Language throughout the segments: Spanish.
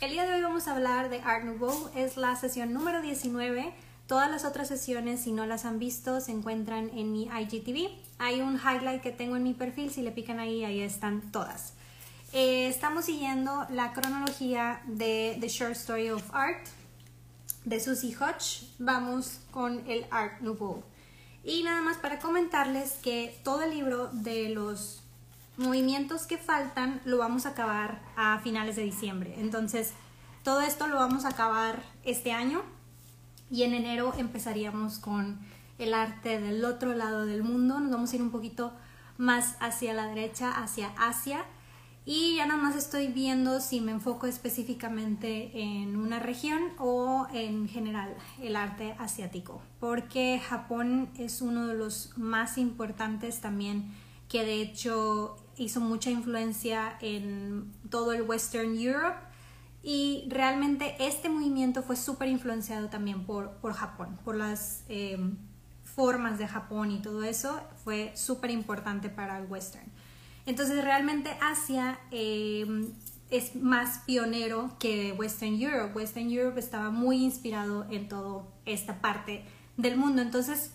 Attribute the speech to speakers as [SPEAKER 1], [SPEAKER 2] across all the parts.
[SPEAKER 1] El día de hoy vamos a hablar de Art Nouveau, es la sesión número 19. Todas las otras sesiones, si no las han visto, se encuentran en mi IGTV. Hay un highlight que tengo en mi perfil, si le pican ahí, ahí están todas. Eh, estamos siguiendo la cronología de The Short Story of Art de Susie Hodge. Vamos con el Art Nouveau. Y nada más para comentarles que todo el libro de los movimientos que faltan lo vamos a acabar a finales de diciembre. Entonces, todo esto lo vamos a acabar este año y en enero empezaríamos con el arte del otro lado del mundo. Nos vamos a ir un poquito más hacia la derecha, hacia Asia. Y ya nada más estoy viendo si me enfoco específicamente en una región o en general el arte asiático, porque Japón es uno de los más importantes también, que de hecho hizo mucha influencia en todo el Western Europe y realmente este movimiento fue súper influenciado también por, por, Japón, por las em, formas de Japón y todo eso, fue súper importante para el Western. Entonces realmente Asia em, es más pionero que Western Europe. Western Europe estaba muy inspirado en toda esta parte del mundo. Entonces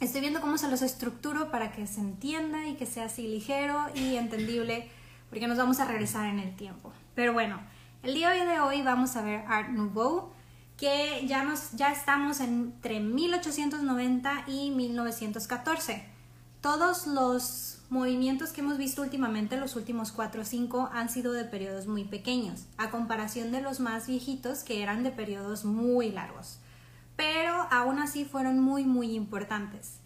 [SPEAKER 1] estoy viendo cómo se los estructuro para que se entienda y que sea así ligero y entendible, porque nos vamos a regresar en el tiempo. Pero bueno, el día de hoy vamos a ver Art Nouveau, que ya, nos, ya estamos entre 1890 y 1914. Todos los movimientos que hemos visto últimamente, los últimos 4 o 5, han sido de periodos muy pequeños, a comparación de los más viejitos que eran de periodos muy largos. Pero aún así fueron muy, muy importantes.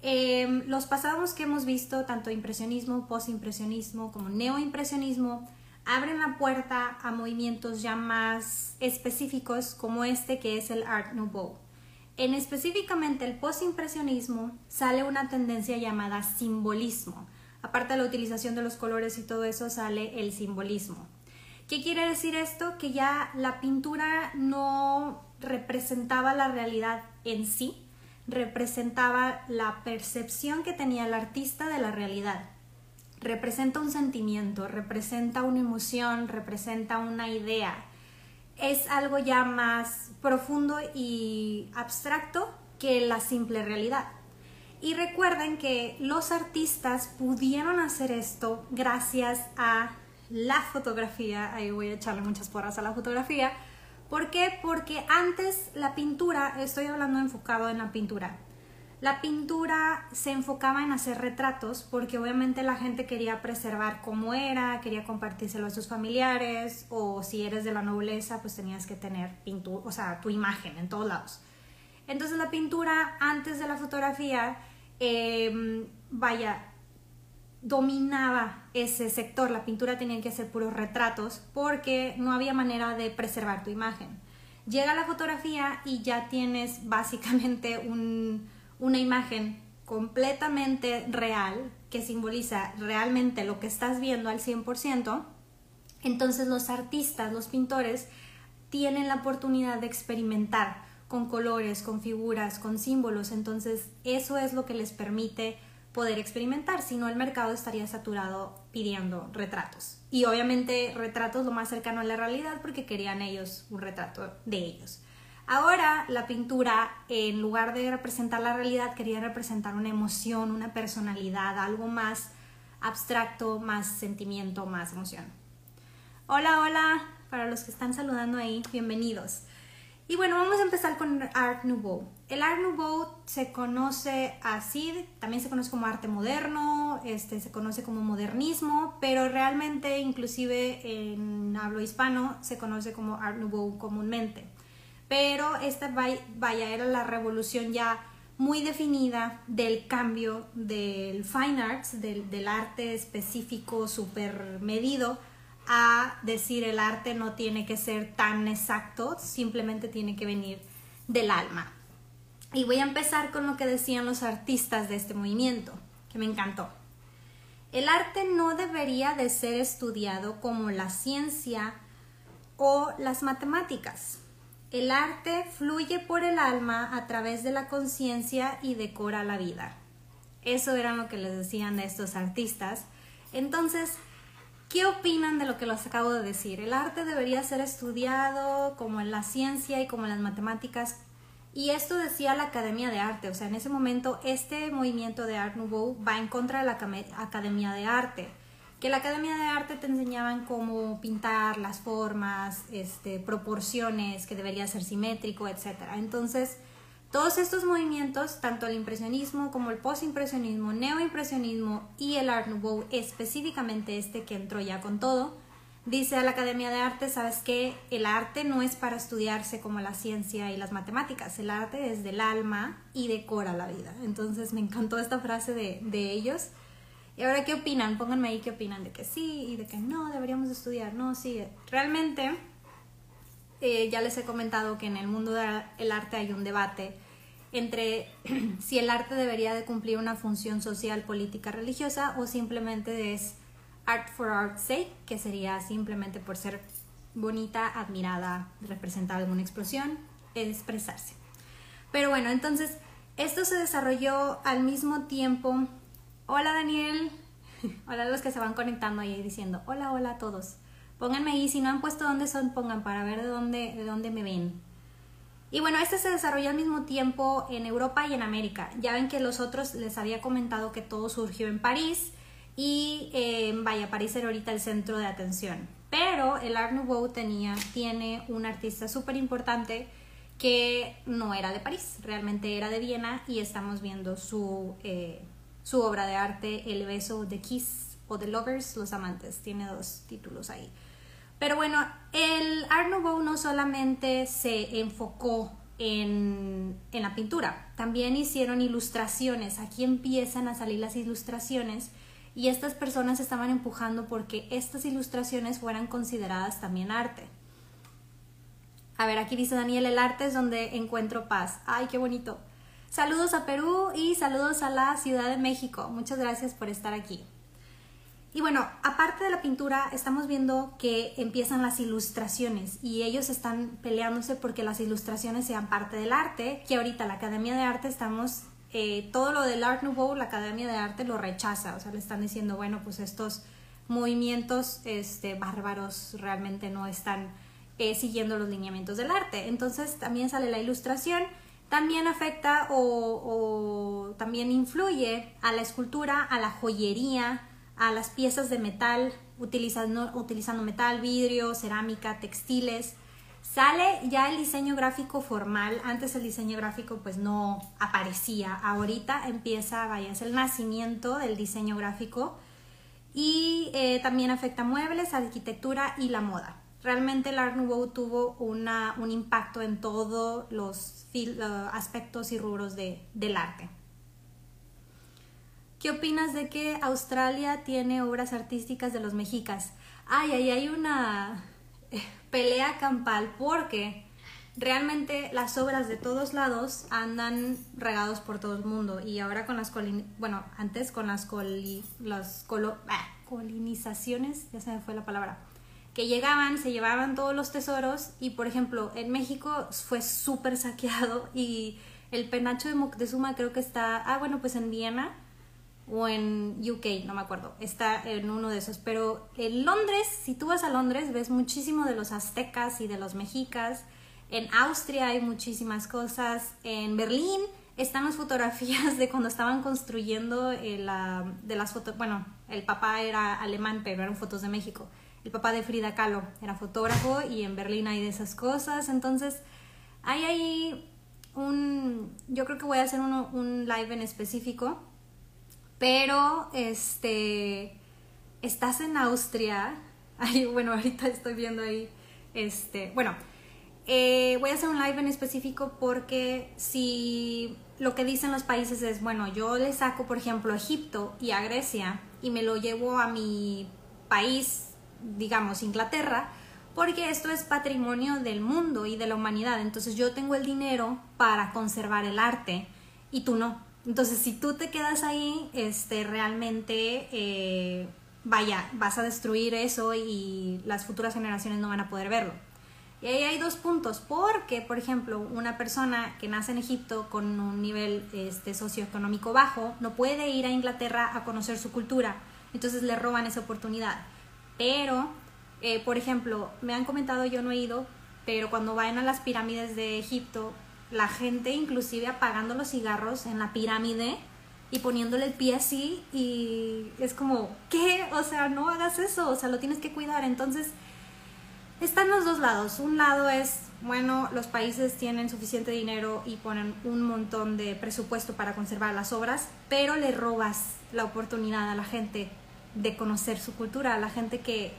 [SPEAKER 1] Em, los pasados que hemos visto, tanto impresionismo, postimpresionismo como neoimpresionismo, abren la puerta a movimientos ya más específicos como este que es el Art Nouveau. En específicamente el postimpresionismo sale una tendencia llamada simbolismo. Aparte de la utilización de los colores y todo eso sale el simbolismo. ¿Qué quiere decir esto? Que ya la pintura no representaba la realidad en sí, representaba la percepción que tenía el artista de la realidad representa un sentimiento, representa una emoción, representa una idea. Es algo ya más profundo y abstracto que la simple realidad. Y recuerden que los artistas pudieron hacer esto gracias a la fotografía. Ahí voy a echarle muchas porras a la fotografía. ¿Por qué? Porque antes la pintura, estoy hablando enfocado en la pintura, la pintura se enfocaba en hacer retratos porque obviamente la gente quería preservar cómo era, quería compartírselo a sus familiares o si eres de la nobleza pues tenías que tener pintura, o sea, tu imagen en todos lados. Entonces la pintura antes de la fotografía, em, vaya, dominaba ese sector. La pintura tenía que hacer puros retratos porque no había manera de preservar tu imagen. Llega la fotografía y ya tienes básicamente un una imagen completamente real que simboliza realmente lo que estás viendo al 100%, entonces los artistas, los pintores, tienen la oportunidad de experimentar con colores, con figuras, con símbolos, entonces eso es lo que les permite poder experimentar, si no el mercado estaría saturado pidiendo retratos. Y obviamente retratos lo más cercano a la realidad porque querían ellos un retrato de ellos. Ahora la pintura, en lugar de representar la realidad, quería representar una emoción, una personalidad, algo más abstracto, más sentimiento, más emoción. Hola, hola, para los que están saludando ahí, bienvenidos. Y bueno, vamos a empezar con Art Nouveau. El Art Nouveau se conoce así, también se conoce como arte moderno, este, se conoce como modernismo, pero realmente inclusive en hablo hispano se conoce como Art Nouveau comúnmente pero esta vaya era la revolución ya muy definida del cambio del fine arts, del, arte específico, súper medido, a decir el arte no tiene que ser tan exacto, simplemente tiene que venir del alma. Y voy a empezar con lo que decían los artistas de este movimiento, que me encantó. El arte no debería de ser estudiado como la ciencia o las matemáticas. El arte fluye por el alma a través de la conciencia y decora la vida. Eso era lo que les decían estos artistas. Entonces, ¿Qué opinan de lo que les acabo de decir? El arte debería ser estudiado como en la ciencia y como en las matemáticas. Y esto decía la Academia de Arte, o sea, en ese momento este movimiento de Art Nouveau va en contra de la Academia de Arte que la Academia de Arte te enseñaban cómo pintar las formas, este, proporciones, que debería ser simétrico, etc. Entonces, todos estos movimientos, tanto el impresionismo como el postimpresionismo, neoimpresionismo y el Art Nouveau, específicamente este que entró ya con todo, dice a la Academia de Arte, sabes que el arte no es para estudiarse como la ciencia y las matemáticas, el arte es del alma y decora la vida. Entonces me encantó esta frase de, de ellos y ahora, ¿qué opinan? Pónganme ahí qué opinan de que sí y de que no, deberíamos estudiar. No, sí. Realmente, ya les he comentado que en el mundo del arte hay un debate entre si el arte debería de cumplir una función social, política, religiosa o simplemente es art for art's sake, que sería simplemente por ser bonita, admirada, representar alguna explosión, expresarse. Pero bueno, entonces esto se desarrolló al mismo tiempo Hola Daniel. Hola a los que se van conectando ahí diciendo hola, hola a todos. Pónganme ahí, si no han puesto dónde son, pongan para ver de dónde, de dónde me ven. Y bueno, este se desarrolló al mismo tiempo en Europa y en América. Ya ven que los otros les había comentado que todo surgió en París y eh, vaya, París era ahorita el centro de atención. Pero el Art Nouveau tenía, tiene un artista súper importante que no era de París, realmente era de Viena y estamos viendo su, eh, su obra de arte El beso de Kiss o The Lovers, Los Amantes. Tiene dos títulos ahí. Pero bueno, el Art Nouveau no solamente se enfocó en, en, la pintura, también hicieron ilustraciones. Aquí empiezan a salir las ilustraciones y estas personas estaban empujando porque estas ilustraciones fueran consideradas también arte. A ver, aquí dice Daniel, el arte es donde encuentro paz. Ay, qué bonito. Saludos a Perú y saludos a la Ciudad de México. Muchas gracias por estar aquí. Y bueno, aparte de la pintura, estamos viendo que empiezan las ilustraciones y ellos están peleándose porque las ilustraciones sean parte del arte, que ahorita la Academia de Arte estamos, eh, todo lo del Art Nouveau, la Academia de Arte lo rechaza, o sea, le están diciendo, bueno, pues estos movimientos este, bárbaros realmente no están eh, siguiendo los lineamientos del arte. Entonces también sale la ilustración también afecta o, también influye a la escultura, a la joyería, a las piezas de metal, utilizando, utilizando metal, vidrio, cerámica, textiles. Sale ya el diseño gráfico formal, antes el diseño gráfico pues no aparecía, ahorita empieza, vaya, es el nacimiento del diseño gráfico y eh, también afecta muebles, arquitectura y la moda realmente el Art Nouveau tuvo una, un impacto en todos los aspectos y rubros de, del arte. ¿Qué opinas de que Australia tiene obras artísticas de los mexicas? Ay, ahí hay una eh, pelea campal porque realmente las obras de todos lados andan regados por todo el mundo y ahora con las colin bueno, antes con las, coli las ah, colonizaciones, ya se me fue la palabra que llegaban, se llevaban todos los tesoros y por ejemplo en México fue súper saqueado y el penacho de Moctezuma creo que está, ah bueno pues en Viena o en UK, no me acuerdo, está en uno de esos, pero en Londres, si tú vas a Londres ves muchísimo de los aztecas y de los mexicas, en Austria hay muchísimas cosas, en Berlín están las fotografías de cuando estaban construyendo eh, de las fotos, bueno, el papá era alemán, pero eran fotos de México el papá de Frida Kahlo era fotógrafo y en Berlín hay de esas cosas. Entonces, hay ahí un. Yo creo que voy a hacer un live en específico. Pero, este. Estás en Austria. Ay, bueno, ahorita estoy viendo ahí. Este. Bueno, eh, voy a hacer un live en específico porque si lo que dicen los países es, bueno, yo le saco, por ejemplo, a Egipto y a Grecia y me lo llevo a mi país digamos, Inglaterra, porque esto es patrimonio del mundo y de la humanidad. Entonces yo tengo el dinero para conservar el arte y tú no. Entonces si tú te quedas ahí, este, realmente, eh, vaya, vas a destruir eso y las futuras generaciones no van a poder verlo. Y ahí hay dos puntos, porque, por ejemplo, una persona que nace en Egipto con un nivel este, socioeconómico bajo no puede ir a Inglaterra a conocer su cultura, entonces le roban esa oportunidad. Pero, eh, por ejemplo, me han comentado, yo no he ido, pero cuando vayan a las pirámides de Egipto, la gente inclusive apagando los cigarros en la pirámide y poniéndole el pie así y es como, ¿qué? O sea, no hagas eso, o sea, lo tienes que cuidar. Entonces, están los dos lados. Un lado es, bueno, los países tienen suficiente dinero y ponen un montón de presupuesto para conservar las obras, pero le robas la oportunidad a la gente de conocer su cultura, a la gente que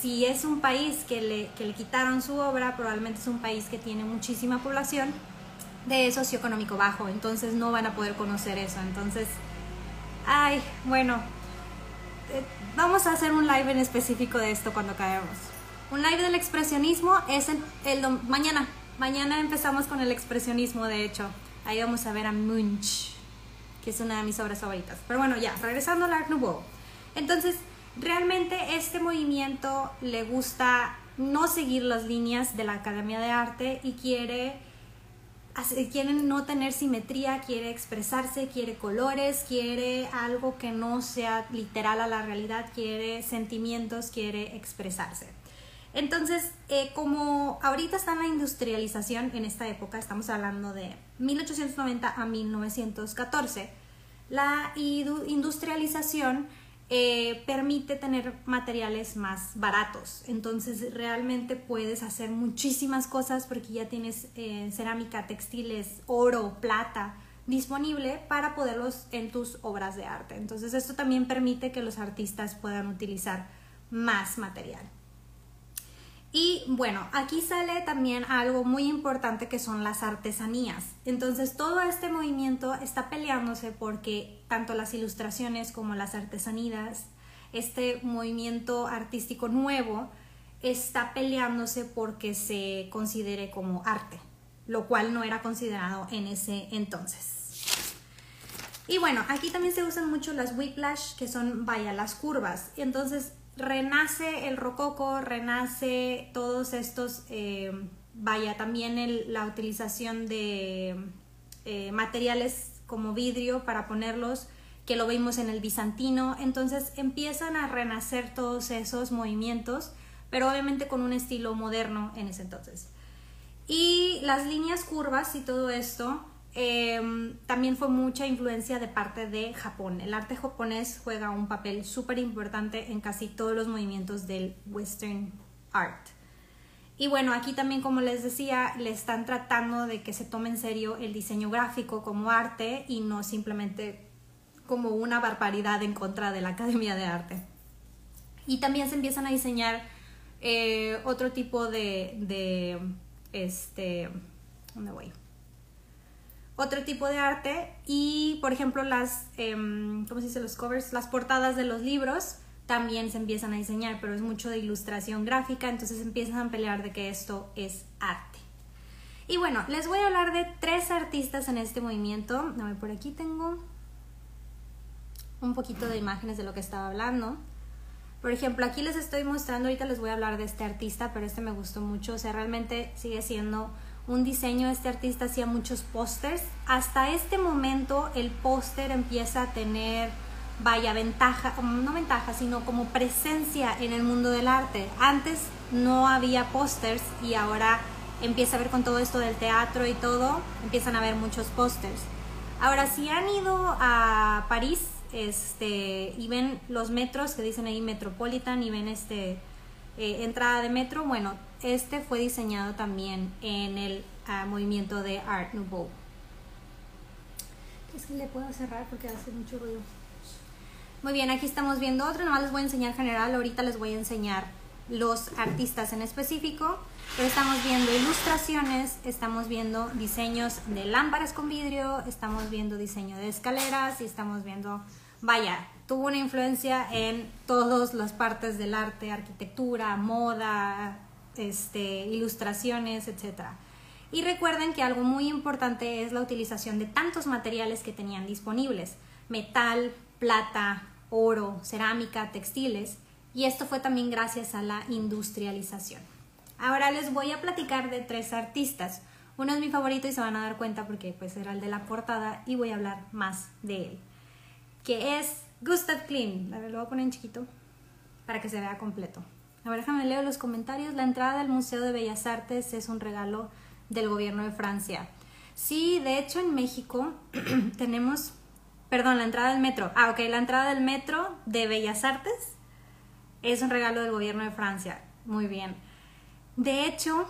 [SPEAKER 1] si es un país que le, que le quitaron su obra, probablemente es un país que tiene muchísima población de socioeconómico bajo, entonces no van a poder conocer eso. Entonces, ay, bueno, eh, vamos a hacer un live en específico de esto cuando caemos. Un live del expresionismo es el, el mañana. Mañana empezamos con el expresionismo, de hecho. Ahí vamos a ver a Munch, que es una de mis obras favoritas. Pero bueno, ya, regresando al Art Nouveau. Entonces, realmente este movimiento le gusta no seguir las líneas de la Academia de Arte y quiere quiere no tener simetría, quiere expresarse, quiere colores, quiere algo que no sea literal a la realidad, quiere sentimientos, quiere expresarse. Entonces, eh, como ahorita está en la industrialización en esta época, estamos hablando de 1890 a 1914, la industrialización eh, permite tener materiales más baratos. Entonces realmente puedes hacer muchísimas cosas porque ya tienes eh, cerámica, textiles, oro, plata disponible para poderlos en tus obras de arte. Entonces esto también permite que los artistas puedan utilizar más material. Y bueno, aquí sale también algo muy importante que son las artesanías. Entonces todo este movimiento está peleándose porque tanto las ilustraciones como las artesanías, este movimiento artístico nuevo, está peleándose porque se considere como arte, lo cual no era considerado en ese entonces. Y bueno, aquí también se usan mucho las whiplash, que son, vaya, las curvas. Entonces, renace el rococo, renace todos estos, eh, vaya, también la utilización de eh, materiales como vidrio para ponerlos, que lo vimos en el bizantino, entonces empiezan a renacer todos esos movimientos, pero obviamente con un estilo moderno en ese entonces. Y las líneas curvas y todo esto Em, también fue mucha influencia de parte de Japón. El arte japonés juega un papel súper importante en casi todos los movimientos del Western Art. Y bueno, aquí también, como les decía, le están tratando de que se tome en serio el diseño gráfico como arte y no simplemente como una barbaridad en contra de la Academia de Arte. Y también se empiezan a diseñar eh, otro tipo de, de este, ¿dónde voy? Otro tipo de arte y por ejemplo las, em, ¿cómo se dice? Los covers, las portadas de los libros también se empiezan a diseñar, pero es mucho de ilustración gráfica, entonces empiezan a pelear de que esto es arte. Y bueno, les voy a hablar de tres artistas en este movimiento. A ver, por aquí tengo un poquito de imágenes de lo que estaba hablando. Por ejemplo, aquí les estoy mostrando, ahorita les voy a hablar de este artista, pero este me gustó mucho, o sea, realmente sigue siendo un diseño, este artista hacía muchos pósters. Hasta este momento el póster empieza a tener, vaya, ventaja, no ventaja, sino como presencia en el mundo del arte. Antes no había pósters y ahora empieza a ver con todo esto del teatro y todo, empiezan a ver muchos pósters. Ahora, si han ido a París este, y ven los metros que dicen ahí Metropolitan y ven este eh, entrada de metro, bueno, este fue diseñado también en el ah, movimiento de Art Nouveau. Es que le puedo cerrar porque hace mucho ruido. Muy bien, aquí estamos viendo otro, nomás les voy a enseñar general, ahorita les voy a enseñar los artistas en específico, pero estamos viendo ilustraciones, estamos viendo diseños de lámparas con vidrio, estamos viendo diseño de escaleras y estamos viendo, vaya, tuvo una influencia en todas las partes del arte, arquitectura, moda, este, ilustraciones, etc. Y recuerden que algo muy importante es la utilización de tantos materiales que tenían disponibles, metal, plata, oro, cerámica, textiles, y esto fue también gracias a la industrialización. Ahora les voy a platicar de tres artistas. Uno es mi favorito y se van a dar cuenta porque pues era el de la portada y voy a hablar más de él, que es Gustav Klimt. Lo voy a poner en chiquito para que se vea completo. A ver, déjame leer los comentarios. La entrada al Museo de Bellas Artes es un regalo del gobierno de Francia. Sí, de hecho en México tenemos, perdón, la entrada del metro. Ah, ok, la entrada del metro de Bellas Artes es un regalo del gobierno de Francia. Muy bien. De hecho,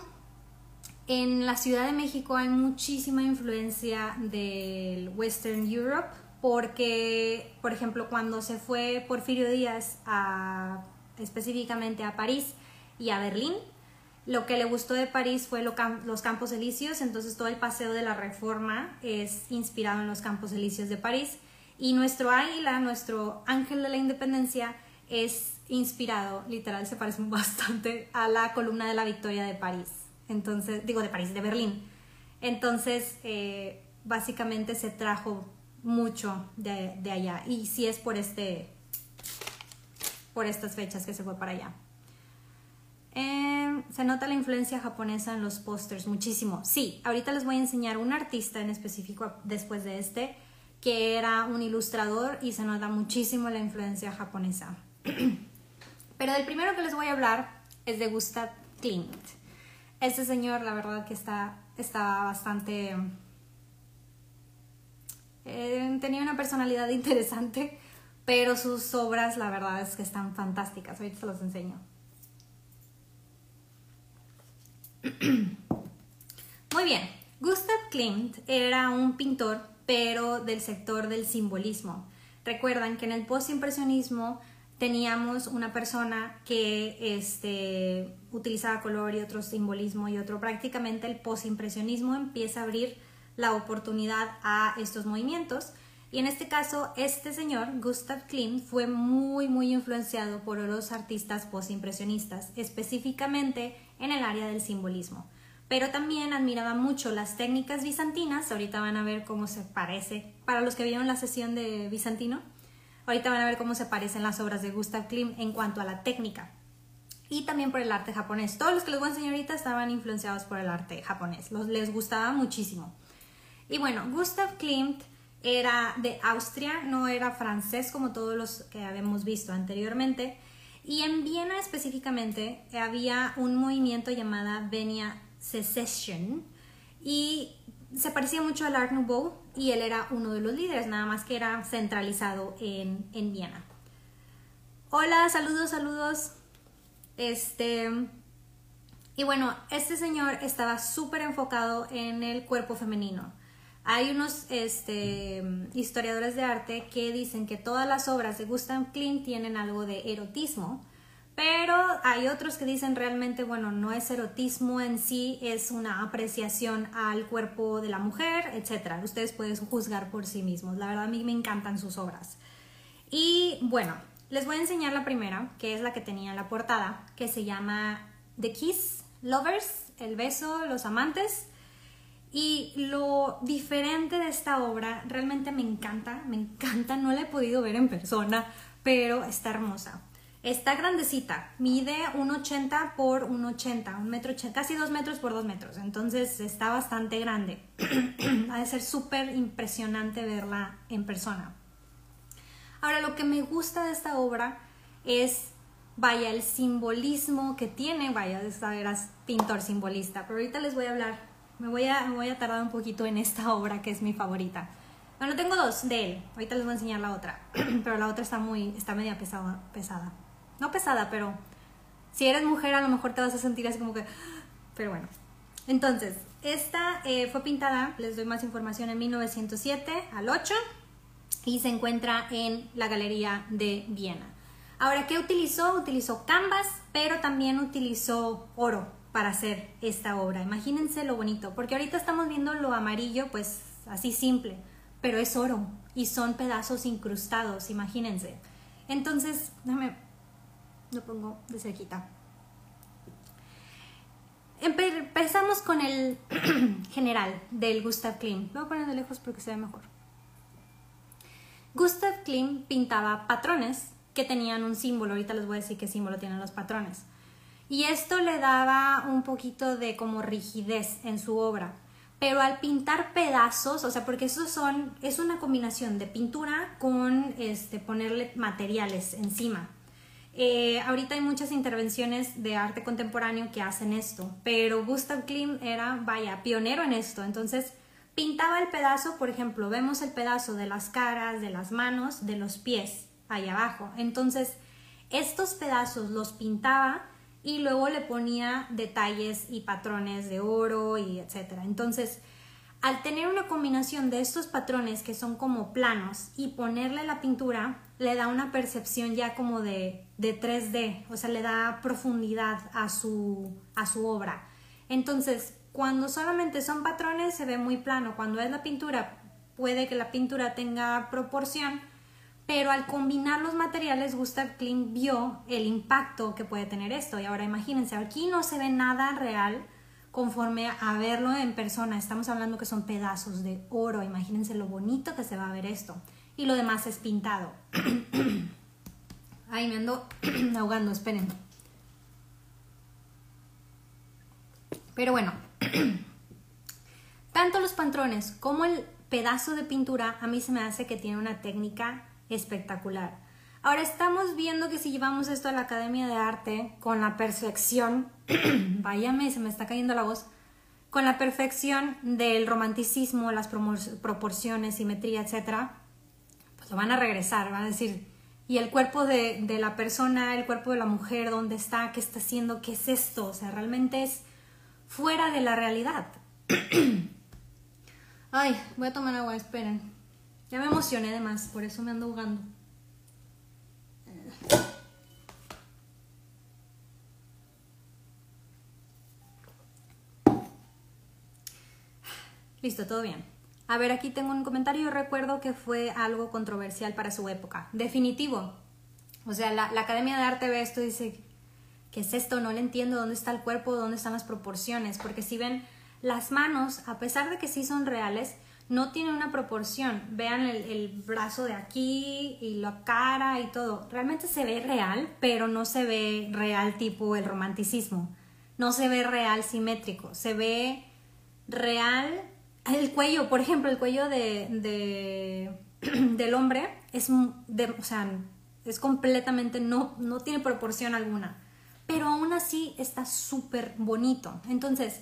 [SPEAKER 1] en la Ciudad de México hay muchísima influencia del Western Europe porque, por ejemplo, cuando se fue Porfirio Díaz a, específicamente a París y a Berlín, lo que le gustó de París fue los Campos Elíseos, entonces todo el paseo de la Reforma es inspirado en los Campos Elíseos de París y nuestro águila, nuestro ángel de la independencia es inspirado, literal se parece bastante a la columna de la Victoria de París entonces, digo de París, de Berlín. Entonces, eh, básicamente se trajo mucho de, allá. Y sí es por este, por estas fechas que se fue para allá. Em, se nota la influencia japonesa en los pósters muchísimo. Sí, ahorita les voy a enseñar un artista en específico después de este, que era un ilustrador y se nota muchísimo la influencia japonesa. Pero el primero que les voy a hablar es de Gustav Klimt. Este señor, la verdad que está, estaba bastante... Eh, tenía una personalidad interesante, pero sus obras, la verdad es que están fantásticas. Ahorita se los enseño. Muy bien, Gustav Klimt era un pintor, pero del sector del simbolismo. Recuerdan que en el postimpresionismo teníamos una persona que este, utilizaba color y otro simbolismo y otro. Prácticamente el posimpresionismo empieza a abrir la oportunidad a estos movimientos. Y en este caso, este señor, Gustav Klimt, fue muy, muy influenciado por los artistas postimpresionistas, específicamente en el área del simbolismo. Pero también admiraba mucho las técnicas bizantinas. Ahorita van a ver cómo se parece. Para los que vieron la sesión de bizantino, Ahorita van a ver cómo se parecen las obras de Gustav Klimt en cuanto a la técnica. Y también por el arte japonés. Todos los que les voy a estaban influenciados por el arte japonés. Los, les gustaba muchísimo. Y bueno, Gustav Klimt era de Austria, no era francés como todos los que habíamos visto anteriormente. Y en Viena específicamente había un movimiento llamado Venia Secession. Y se parecía mucho al Art Nouveau y él era uno de los líderes, nada más que era centralizado en, Viena. Hola, saludos, saludos. Este. Y bueno, este señor estaba súper enfocado en el cuerpo femenino. Hay unos este, historiadores de arte que dicen que todas las obras de Gustav Klimt tienen algo de erotismo, pero hay otros que dicen realmente, bueno, no es erotismo en sí, es una apreciación al cuerpo de la mujer, etc. Ustedes pueden juzgar por sí mismos. La verdad a mí me encantan sus obras. Y bueno, les voy a enseñar la primera, que es la que tenía en la portada, que se llama The Kiss Lovers, el beso, los amantes. Y lo diferente de esta obra realmente me encanta, me encanta, no la he podido ver en persona, pero está hermosa. Está grandecita, mide 1,80 por 1,80, un metro, casi 2 metros por 2 metros, entonces está bastante grande. ha de ser súper impresionante verla en persona. Ahora, lo que me gusta de esta obra es, vaya, el simbolismo que tiene, vaya, eras pintor simbolista, pero ahorita les voy a hablar, me voy a, voy a tardar un poquito en esta obra que es mi favorita. Bueno, tengo dos de él, ahorita les voy a enseñar la otra, pero la otra está muy, está media pesada. pesada no pesada, pero si eres mujer a lo mejor te vas a sentir así como que, pero bueno. Entonces, esta eh, fue pintada, les doy más información, en 1907 al 8 y se encuentra en la Galería de Viena. Ahora, ¿qué utilizó? Utilizó canvas, pero también utilizó oro para hacer esta obra. Imagínense lo bonito, porque ahorita estamos viendo lo amarillo, pues así simple, pero es oro y son pedazos incrustados, imagínense. Entonces, déjame lo pongo de cerquita. Empezamos con el general del Gustav Klimt. Voy a poner de lejos porque se ve mejor. Gustav Klimt pintaba patrones que tenían un símbolo. Ahorita les voy a decir qué símbolo tienen los patrones. Y esto le daba un poquito de como rigidez en su obra. Pero al pintar pedazos, o sea, porque esos son, es una combinación de pintura con este, ponerle materiales encima. Eh, ahorita hay muchas intervenciones de arte contemporáneo que hacen esto, pero Gustav Klimt era, vaya, pionero en esto. Entonces, pintaba el pedazo, por ejemplo, vemos el pedazo de las caras, de las manos, de los pies, ahí abajo. Entonces, estos pedazos los pintaba y luego le ponía detalles y patrones de oro y etcétera. Entonces, al tener una combinación de estos patrones que son como planos y ponerle la pintura, le da una percepción ya como de, de 3D, o sea, le da profundidad a su, a su obra. Entonces, cuando solamente son patrones se ve muy plano, cuando es la pintura puede que la pintura tenga proporción, pero al combinar los materiales Gustav Klimt vio el impacto que puede tener esto y ahora imagínense, aquí no se ve nada real, conforme a verlo en persona. Estamos hablando que son pedazos de oro. Imagínense lo bonito que se va a ver esto. Y lo demás es pintado. Ay, me ando ahogando, esperen. Pero bueno, tanto los patrones como el pedazo de pintura a mí se me hace que tiene una técnica espectacular. Ahora estamos viendo que si llevamos esto a la Academia de Arte con la perfección, váyame, se me está cayendo la voz, con la perfección del romanticismo, las proporciones, simetría, etc., pues lo van a regresar, van a decir, ¿y el cuerpo de, de la persona, el cuerpo de la mujer, dónde está, qué está haciendo, qué es esto? O sea, realmente es fuera de la realidad. Ay, voy a tomar agua, esperen. Ya me emocioné de más, por eso me ando ahogando. Listo, todo bien. A ver, aquí tengo un comentario. Recuerdo que fue algo controversial para su época. Definitivo. O sea, la, Academia de Arte ve esto y dice, ¿qué es esto? No le entiendo dónde está el cuerpo, dónde están las proporciones. Porque si ven, las manos, a pesar de que sí son reales, no tienen una proporción. Vean el, el, brazo de aquí y la cara y todo. Realmente se ve real, pero no se ve real tipo el romanticismo. No se ve real simétrico. Se ve real el cuello, por ejemplo, el cuello de, de del hombre es, de, o sea, es completamente, no, no tiene proporción alguna, pero aún así está súper bonito. Entonces,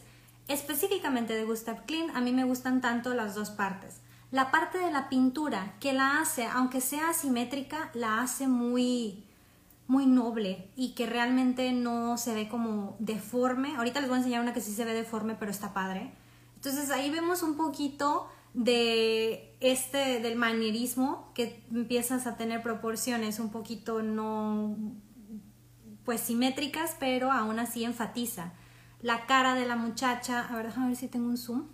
[SPEAKER 1] específicamente de Gustav Klimt, a mí me gustan tanto las dos partes. La parte de la pintura, que la hace, aunque sea asimétrica, la hace muy, muy noble y que realmente no se ve como deforme. Ahorita les voy a enseñar una que sí se ve deforme, pero está padre. Entonces ahí vemos un poquito de este del manierismo que empiezas a tener proporciones un poquito no pues simétricas, pero aún así enfatiza la cara de la muchacha. A ver, déjame ver si tengo un zoom.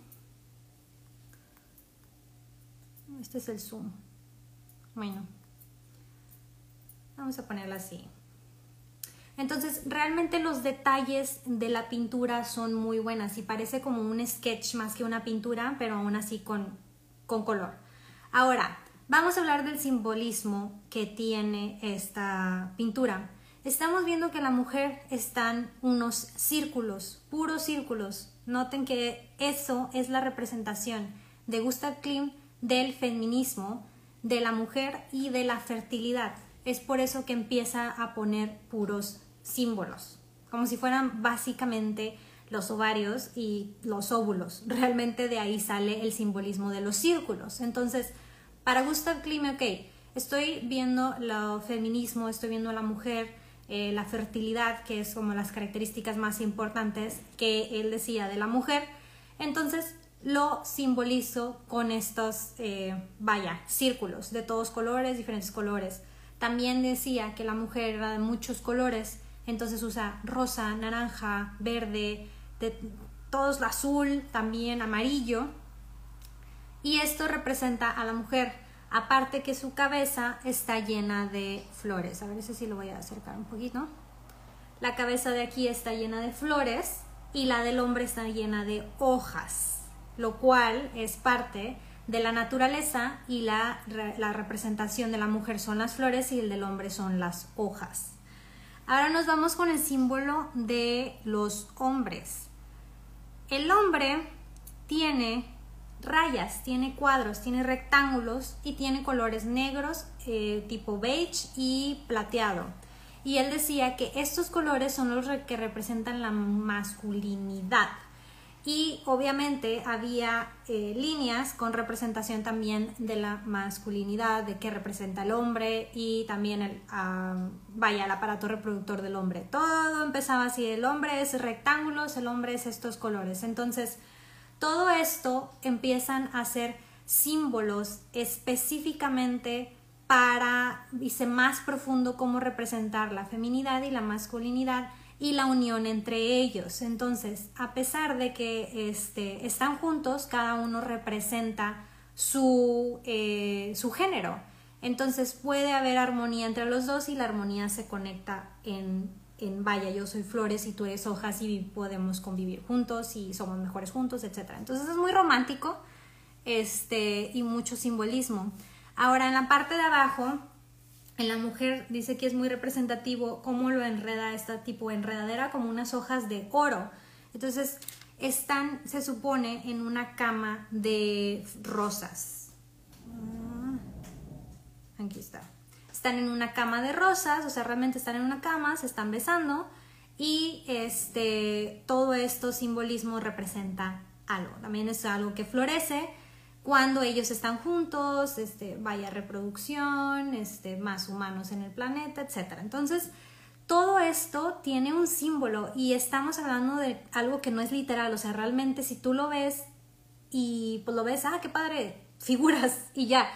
[SPEAKER 1] Este es el zoom. Bueno, vamos a ponerla así. Entonces, realmente los detalles de la pintura son muy buenas y parece como un sketch más que una pintura, pero aún así con, con color. Ahora, vamos a hablar del simbolismo que tiene esta pintura. Estamos viendo que la mujer están unos círculos, puros círculos. Noten que eso es la representación de Gustav Klimt del feminismo, de la mujer y de la fertilidad. Es por eso que empieza a poner puros símbolos, como si fueran básicamente los ovarios y los óvulos. Realmente de ahí sale el simbolismo de los círculos. Entonces, para Gustav Klimt, ok, estoy viendo el feminismo, estoy viendo a la mujer, eh, la fertilidad, que es como las características más importantes que él decía de la mujer. Entonces, lo simbolizo con estos, eh, vaya, círculos de todos colores, diferentes colores. También decía que la mujer era de muchos colores entonces usa rosa, naranja, verde, de todos azul, también amarillo. Y esto representa a la mujer, aparte que su cabeza está llena de flores. A ver si lo voy a acercar un poquito. La cabeza de aquí está llena de flores y la del hombre está llena de hojas, lo cual es parte de la naturaleza y la, la representación de la mujer son las flores y el del hombre son las hojas. Ahora nos vamos con el símbolo de los hombres. El hombre tiene rayas, tiene cuadros, tiene rectángulos y tiene colores negros, eh, tipo beige y plateado. y él decía que estos colores son los que representan la masculinidad. Y obviamente había eh, líneas con representación también de la masculinidad, de qué representa el hombre y también el, vaya, el aparato reproductor del hombre. Todo empezaba así, el hombre es rectángulos, el hombre es estos colores. Entonces, todo esto empiezan a ser símbolos específicamente para, dice, más profundo cómo representar la feminidad y la masculinidad y la unión entre ellos. Entonces, a pesar de que este, están juntos, cada uno representa su, eh, su género. Entonces puede haber armonía entre los dos y la armonía se conecta en, en vaya, yo soy flores y tú eres hojas y podemos convivir juntos y somos mejores juntos, etc. Entonces es muy romántico este, y mucho simbolismo. Ahora en la parte de abajo en la mujer dice que es muy representativo cómo lo enreda esta tipo de enredadera como unas hojas de oro. Entonces están, se supone, en una cama de rosas. Ah, aquí está. Están en una cama de rosas, o sea, realmente están en una cama, se están besando y este, todo esto simbolismo representa algo. También es algo que florece cuando ellos están juntos, este, vaya reproducción, este, más humanos en el planeta, etc. Entonces, todo esto tiene un símbolo y estamos hablando de algo que no es literal, o sea, realmente si tú lo ves y pues lo ves, ah, qué padre, figuras y ya,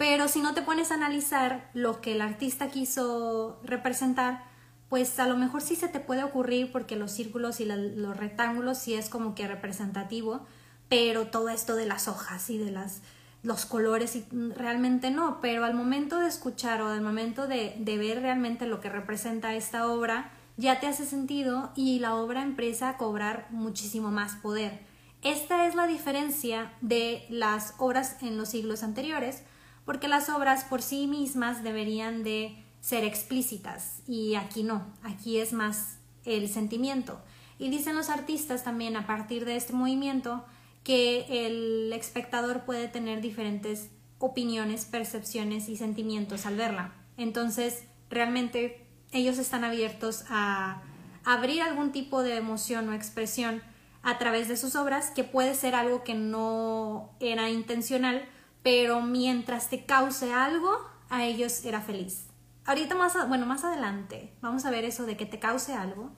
[SPEAKER 1] pero si no te pones a analizar lo que el artista quiso representar, pues a lo mejor sí se te puede ocurrir porque los círculos y los rectángulos sí es como que representativo, pero todo esto de las hojas y de las, los colores y realmente no, pero al momento de escuchar o al momento de, de ver realmente lo que representa esta obra, ya te hace sentido y la obra empieza a cobrar muchísimo más poder. Esta es la diferencia de las obras en los siglos anteriores, porque las obras por sí mismas deberían de ser explícitas y aquí no, aquí es más el sentimiento. Y dicen los artistas también a partir de este movimiento que el espectador puede tener diferentes opiniones, percepciones y sentimientos al verla. Entonces, realmente ellos están abiertos a abrir algún tipo de emoción o expresión a través de sus obras, que puede ser algo que no era intencional, pero mientras te cause algo, a ellos era feliz. Ahorita más, bueno, más adelante vamos a ver eso de que te cause algo,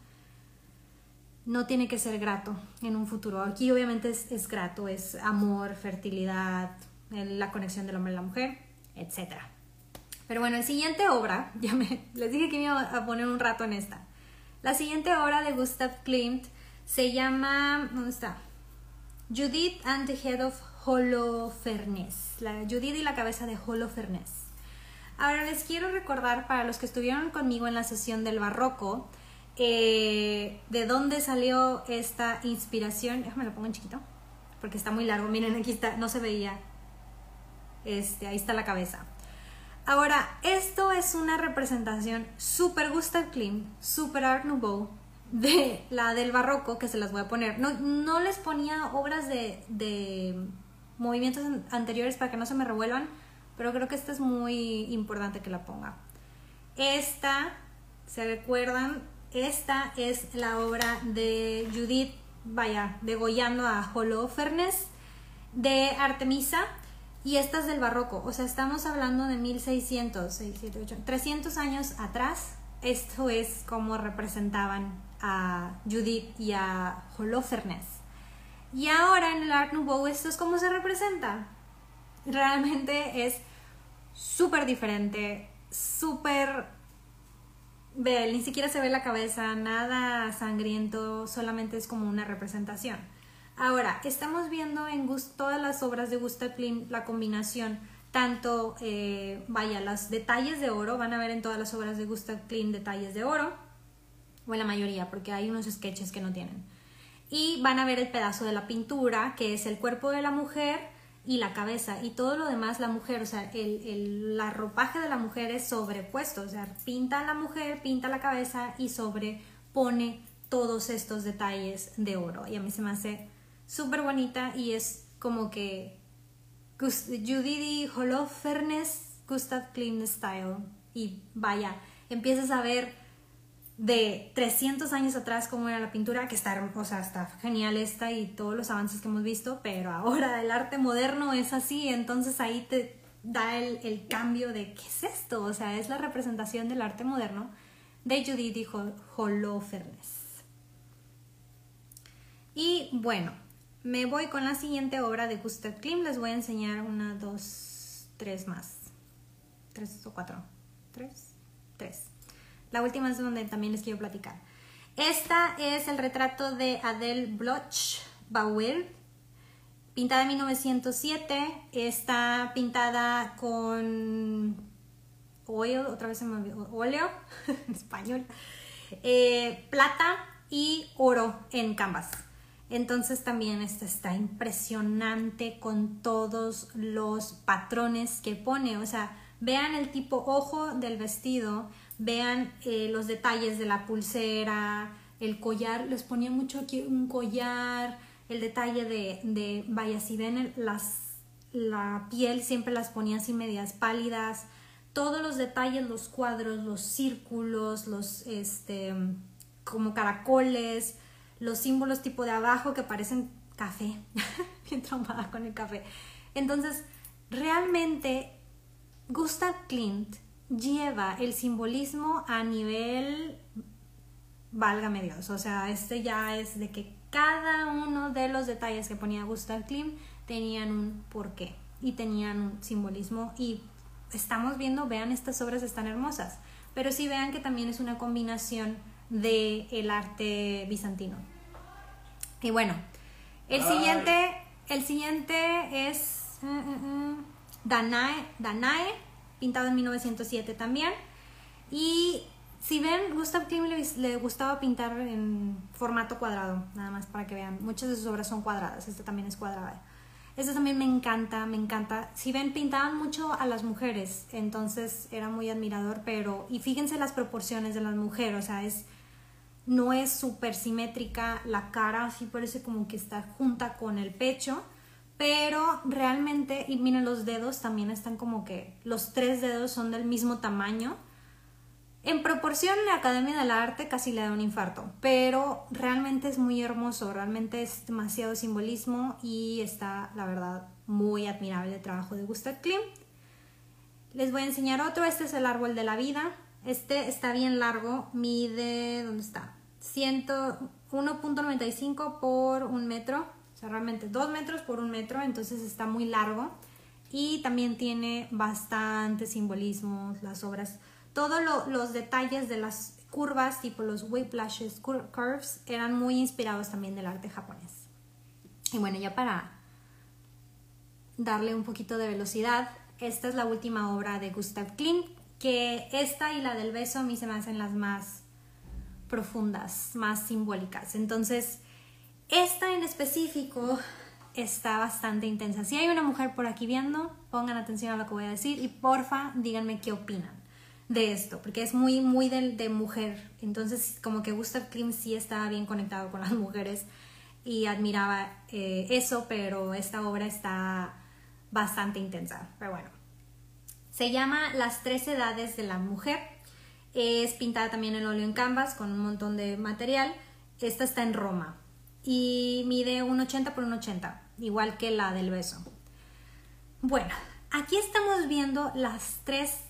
[SPEAKER 1] no tiene que ser grato en un futuro. Aquí obviamente es, grato, es amor, fertilidad, la conexión del hombre y la mujer, etc. Pero bueno, la siguiente obra, ya me, les dije que me iba a poner un rato en esta. La siguiente obra de Gustav Klimt se llama, ¿dónde está? Judith and the Head of Holofernes. La Judith y la cabeza de Holofernes. Ahora les quiero recordar para los que estuvieron conmigo en la sesión del barroco, eh, de dónde salió esta inspiración. Déjame lo pongo en chiquito, porque está muy largo. Miren, aquí está, no se veía. Este, ahí está la cabeza. Ahora, esto es una representación super Gustav Klimt, super Art Nouveau, de la del barroco, que se las voy a poner. No, no les ponía obras de, de movimientos anteriores para que no se me revuelvan, pero creo que esta es muy importante que la ponga. Esta, ¿se recuerdan? Esta es la obra de Judith, vaya, degollando a Holofernes, de Artemisa, y esta es del barroco. O sea, estamos hablando de 1600, 300 años atrás. Esto es como representaban a Judith y a Holofernes. Y ahora en el Art Nouveau esto es como se representa. Realmente es súper diferente, súper Ve, ni siquiera se ve la cabeza, nada sangriento, solamente es como una representación. Ahora, estamos viendo en todas las obras de Gustav Klimt la combinación, tanto, eh, vaya, los detalles de oro, van a ver en todas las obras de Gustav Klimt detalles de oro, o en la mayoría, porque hay unos sketches que no tienen. Y van a ver el pedazo de la pintura, que es el cuerpo de la mujer, y la cabeza y todo lo demás la mujer, o sea, el, el, ropaje de la mujer es sobrepuesto, o sea, pinta a la mujer, pinta la cabeza y sobrepone todos estos detalles de oro. Y a mí se me hace súper bonita y es como que Judith Holofernes, Gustav Klimt Style. Y vaya, empiezas a ver de 300 años atrás cómo era la pintura, que está hermosa, está genial esta y todos los avances que hemos visto, pero ahora el arte moderno es así, entonces ahí te da el, el cambio de qué es esto, o sea, es la representación del arte moderno de Judith y Holofernes. Y bueno, me voy con la siguiente obra de Gustav Klimt, les voy a enseñar una, dos, tres más, tres o cuatro, tres, tres. La última es donde también les quiero platicar. Esta es el retrato de Adele Bloch Bauer, pintada en 1907. Está pintada con oil, otra vez se me olvidó, en español, eh, plata y oro en canvas. Entonces también esta está impresionante con todos los patrones que pone. O sea, vean el tipo ojo del vestido, vean eh, los detalles de la pulsera, el collar, les ponía mucho aquí un collar, el detalle de, de vaya, si ven las, la piel siempre las ponía así medias pálidas, todos los detalles, los cuadros, los círculos, los, este, como caracoles, los símbolos tipo de abajo que parecen café, bien traumada con el café. Entonces, realmente Gustav Klimt lleva el simbolismo a nivel, válgame Dios, o sea, este ya es de que cada uno de los detalles que ponía Gustav Klimt tenían un porqué y tenían un simbolismo y estamos viendo, vean estas obras están hermosas, pero sí vean que también es una combinación de el arte bizantino. Y bueno, el siguiente, el siguiente es uh, uh, uh, Danae, Danae pintado en 1907 también. Y si ven, Gustav Klimt le, gustaba pintar en formato cuadrado, nada más para que vean. Muchas de sus obras son cuadradas, esta también es cuadrada. Esta también me encanta, me encanta. Si ven, pintaban mucho a las mujeres, entonces era muy admirador, pero... Y fíjense las proporciones de las mujeres, o sea, es... No es súper simétrica la cara, así parece como que está junta con el pecho pero realmente, y miren los dedos también están como que los tres dedos son del mismo tamaño. En proporción, la Academia del Arte casi le da un infarto, pero realmente es muy hermoso, realmente es demasiado simbolismo y está, la verdad, muy admirable el trabajo de Gustav Klimt. Les voy a enseñar otro, este es el árbol de la vida. Este está bien largo, mide, ¿dónde está? 1.95 por un metro realmente dos metros por un metro, entonces está muy largo y también tiene bastante simbolismo las obras. Todos los detalles de las curvas, tipo los whiplashes, curves, eran muy inspirados también del arte japonés. Y bueno, ya para darle un poquito de velocidad, esta es la última obra de Gustav Klimt, que esta y la del beso a mí se me hacen las más profundas, más simbólicas. Entonces, esta en específico está bastante intensa. Si hay una mujer por aquí viendo, pongan atención a lo que voy a decir y porfa díganme qué opinan de esto, porque es muy, muy de, mujer. Entonces, como que Gustav Klimt sí estaba bien conectado con las mujeres y admiraba eh, eso, pero esta obra está bastante intensa. Pero bueno, se llama Las tres edades de la mujer. Es pintada también en óleo en canvas con un montón de material. Esta está en Roma y mide un 80 por un 80, igual que la del beso. Bueno, aquí estamos viendo las tres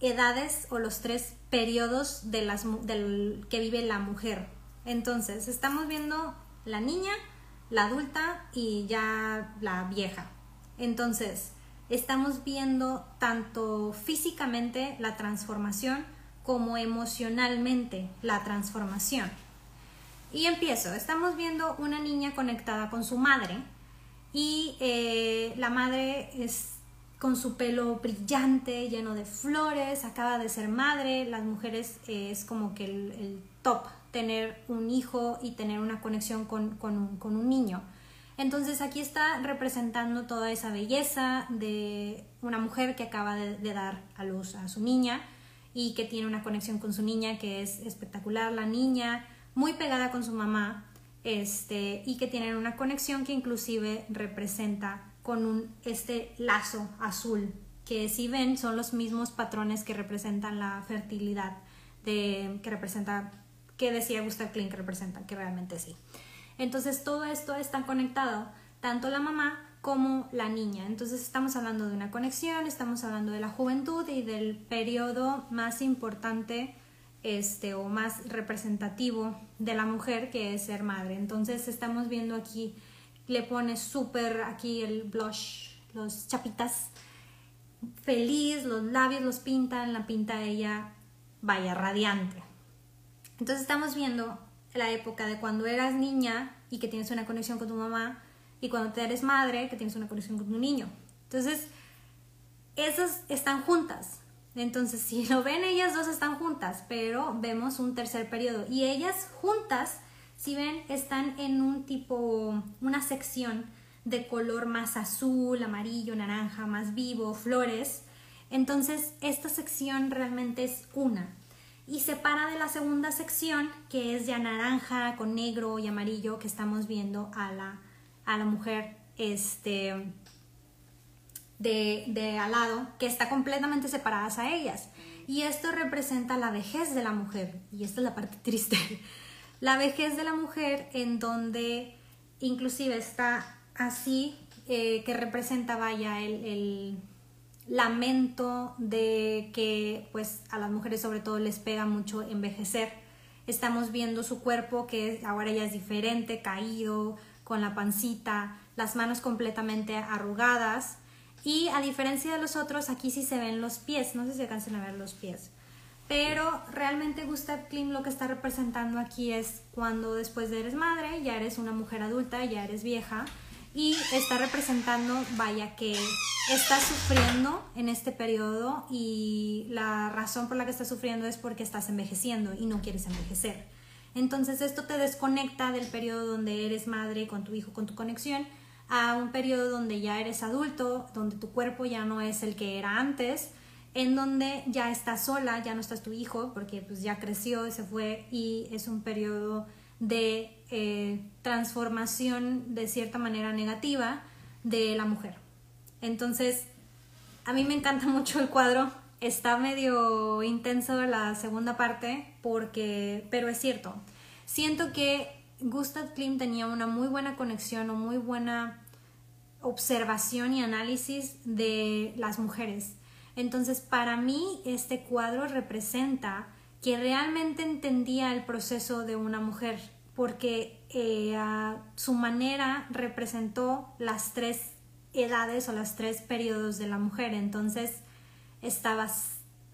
[SPEAKER 1] edades o los tres periodos de las, del que vive la mujer. Entonces, estamos viendo la niña, la adulta y ya la vieja. Entonces, estamos viendo tanto físicamente la transformación como emocionalmente la transformación. Y empiezo. Estamos viendo una niña conectada con su madre y eh, la madre es con su pelo brillante, lleno de flores, acaba de ser madre. Las mujeres eh, es como que el, top, tener un hijo y tener una conexión con, un, niño. Entonces aquí está representando toda esa belleza de una mujer que acaba de, dar a luz a su niña y que tiene una conexión con su niña que es espectacular. La niña muy pegada con su mamá este, y que tienen una conexión que inclusive representa con un, este lazo azul, que si ven son los mismos patrones que representan la fertilidad de, que representa, que decía Gustav Klimt que representa, que realmente sí. Entonces todo esto está conectado, tanto la mamá como la niña. Entonces estamos hablando de una conexión, estamos hablando de la juventud y del periodo más importante este, o más representativo de la mujer que es ser madre. Entonces estamos viendo aquí, le pone súper aquí el blush, los chapitas, feliz, los labios los pintan, la pinta ella, vaya, radiante. Entonces estamos viendo la época de cuando eras niña y que tienes una conexión con tu mamá y cuando te eres madre que tienes una conexión con tu niño. Entonces, esas están juntas. Entonces, si lo ven, ellas dos están juntas, pero vemos un tercer periodo. Y ellas juntas, si ven, están en un tipo, una sección de color más azul, amarillo, naranja, más vivo, flores. Entonces, esta sección realmente es una. Y separa de la segunda sección, que es ya naranja con negro y amarillo, que estamos viendo a la, a la mujer este, de, al lado, que está completamente separadas a ellas. Y esto representa la vejez de la mujer. Y esta es la parte triste. La vejez de la mujer en donde inclusive está así, eh, que representa, vaya, el, el, lamento de que pues a las mujeres sobre todo les pega mucho envejecer. Estamos viendo su cuerpo que ahora ya es diferente, caído, con la pancita, las manos completamente arrugadas y a diferencia de los otros, aquí sí se ven los pies, no sé si alcancen a ver los pies. Pero realmente Gustav Klimt lo que está representando aquí es cuando después de eres madre, ya eres una mujer adulta, ya eres vieja y está representando, vaya, que estás sufriendo en este periodo y la razón por la que estás sufriendo es porque estás envejeciendo y no quieres envejecer. Entonces esto te desconecta del periodo donde eres madre con tu hijo, con tu conexión a un periodo donde ya eres adulto, donde tu cuerpo ya no es el que era antes, en donde ya estás sola, ya no estás tu hijo, porque pues ya creció, se fue y es un periodo de eh, transformación de cierta manera negativa de la mujer. Entonces, a mí me encanta mucho el cuadro, está medio intenso la segunda parte, porque, pero es cierto, siento que Gustav Klimt tenía una muy buena conexión o muy buena observación y análisis de las mujeres. Entonces, para mí, este cuadro representa que realmente entendía el proceso de una mujer, porque eh, a su manera representó las tres edades o los tres periodos de la mujer. Entonces, está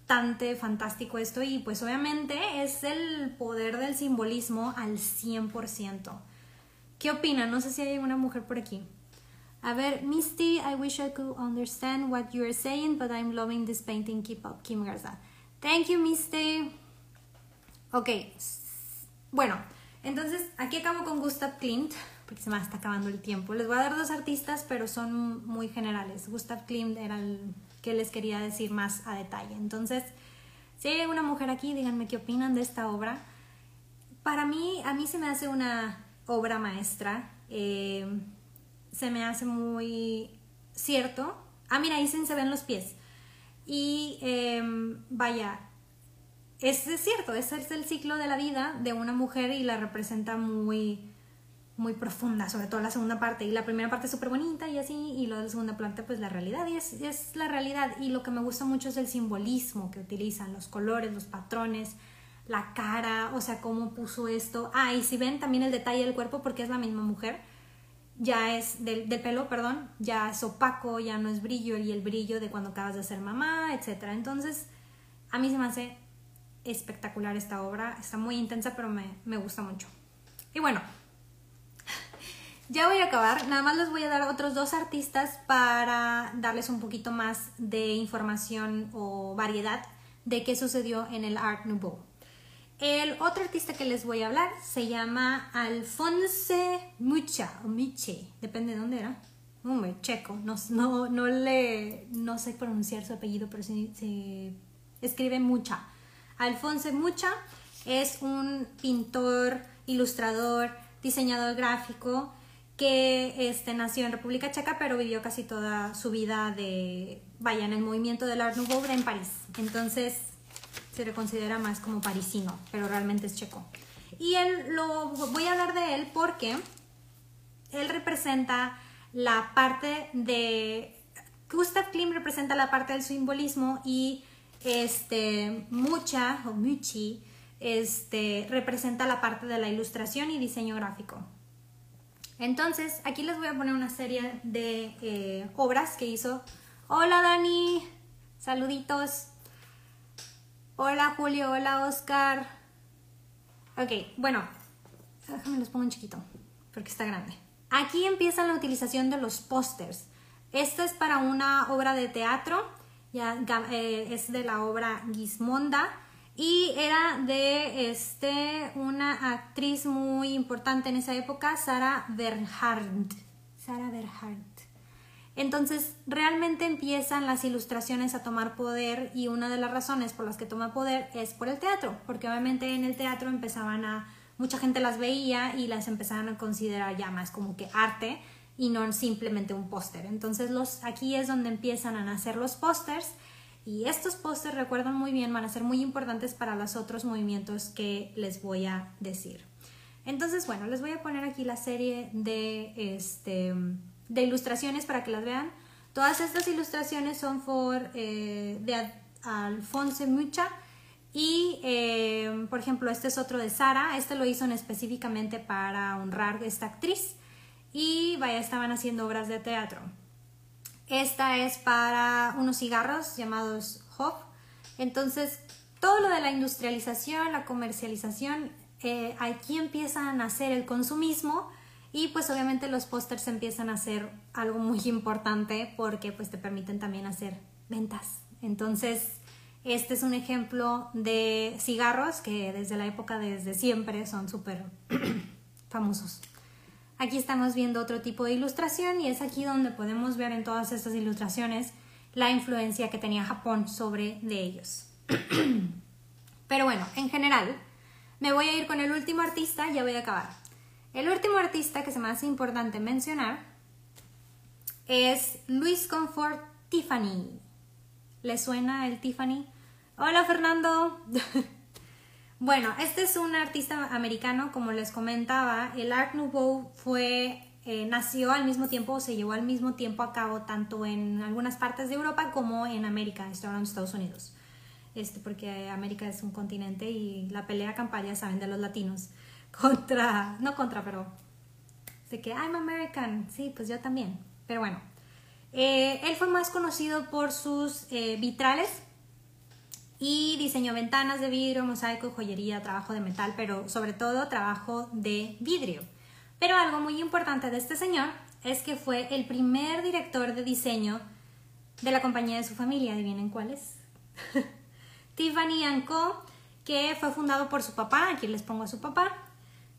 [SPEAKER 1] bastante fantástico esto y pues obviamente es el poder del simbolismo al 100%. ¿Qué opinan? No sé si hay una mujer por aquí. A ver, Misty, I wish I could understand what you're saying, but I'm loving this painting. Keep up, Kim Garza. Thank you, Misty. Ok, bueno, entonces aquí acabo con Gustav Klimt, porque se me está acabando el tiempo. Les voy a dar dos artistas, pero son muy generales. Gustav Klimt era el que les quería decir más a detalle. Entonces, si hay una mujer aquí, díganme qué opinan de esta obra. Para mí, a mí se me hace una obra maestra. Eh, se me hace muy cierto. Ah, mira, ahí se ven los pies. Y em, vaya, es cierto, ese es el ciclo de la vida de una mujer y la representa muy, muy profunda, sobre todo la segunda parte. Y la primera parte es súper bonita y así, y la segunda parte, pues la realidad. Y es, es la realidad. Y lo que me gusta mucho es el simbolismo que utilizan, los colores, los patrones, la cara, o sea, cómo puso esto. Ah, y si ven también el detalle del cuerpo, porque es la misma mujer ya es del, pelo, perdón, ya es opaco, ya no es brillo y el brillo de cuando acabas de ser mamá, etc. Entonces, a mí se me hace espectacular esta obra, está muy intensa, pero me, me gusta mucho. Y bueno, ya voy a acabar, nada más les voy a dar otros dos artistas para darles un poquito más de información o variedad de qué sucedió en el Art Nouveau. El otro artista que les voy a hablar se llama Alfonse Mucha, o Miche, depende de dónde era. Un checo, no, no, no, le, no sé pronunciar su apellido, pero se, escribe Mucha. Alfonse Mucha es un pintor, ilustrador, diseñador gráfico que este, nació en República Checa, pero vivió casi toda su vida de, vaya, en el movimiento del Art Nouveau en París. Entonces, se le considera más como parisino, pero realmente es checo. Y él lo voy a hablar de él porque él representa la parte de Gustav Klim representa la parte del simbolismo y este Mucha o Muchi este, representa la parte de la ilustración y diseño gráfico. Entonces, aquí les voy a poner una serie de eh, obras que hizo. Hola Dani, saluditos. Hola Julio, hola Oscar. Ok, bueno, déjame los pongo en chiquito, porque está grande. Aquí empieza la utilización de los pósters. Esta es para una obra de teatro, ya, eh, es de la obra Gismonda y era de este, una actriz muy importante en esa época, Sara Bernhardt. Sara Bernhardt. Entonces, realmente empiezan las ilustraciones a tomar poder y una de las razones por las que toma poder es por el teatro, porque obviamente en el teatro empezaban a, mucha gente las veía y las empezaban a considerar ya más como que arte y no simplemente un póster. Entonces, los, aquí es donde empiezan a nacer los pósters y estos pósters, recuerdan muy bien, van a ser muy importantes para los otros movimientos que les voy a decir. Entonces, bueno, les voy a poner aquí la serie de, este, de ilustraciones para que las vean. Todas estas ilustraciones son por, eh, de Alfonso Mucha y, eh, por ejemplo, este es otro de Sara. Este lo hizo específicamente para honrar a esta actriz. Y vaya, estaban haciendo obras de teatro. Esta es para unos cigarros llamados Hop. Entonces, todo lo de la industrialización, la comercialización, eh, aquí empieza a nacer el consumismo y pues obviamente los pósters empiezan a ser algo muy importante porque pues te permiten también hacer ventas. Entonces, este es un ejemplo de cigarros que desde la época desde siempre son súper famosos. Aquí estamos viendo otro tipo de ilustración y es aquí donde podemos ver en todas estas ilustraciones la influencia que tenía Japón sobre de ellos. Pero bueno, en general, me voy a ir con el último artista y ya voy a acabar. El último artista que se me hace importante mencionar es Luis Comfort Tiffany. ¿Le suena el Tiffany? Hola Fernando. Bueno, este es un artista americano, como les comentaba. El Art Nouveau fue, eh, nació al mismo tiempo o se llevó al mismo tiempo a cabo tanto en algunas partes de Europa como en América, de Estados Unidos. Este, porque América es un continente y la pelea campal, ya saben, de los latinos contra, no contra, pero de que I'm American, sí, pues yo también. Pero bueno, eh, él fue más conocido por sus eh, vitrales y diseño ventanas de vidrio, mosaico, joyería, trabajo de metal, pero sobre todo trabajo de vidrio. Pero algo muy importante de este señor es que fue el primer director de diseño de la compañía de su familia. ¿Adivinen cuál es? Tiffany Co., que fue fundado por su papá, aquí les pongo a su papá,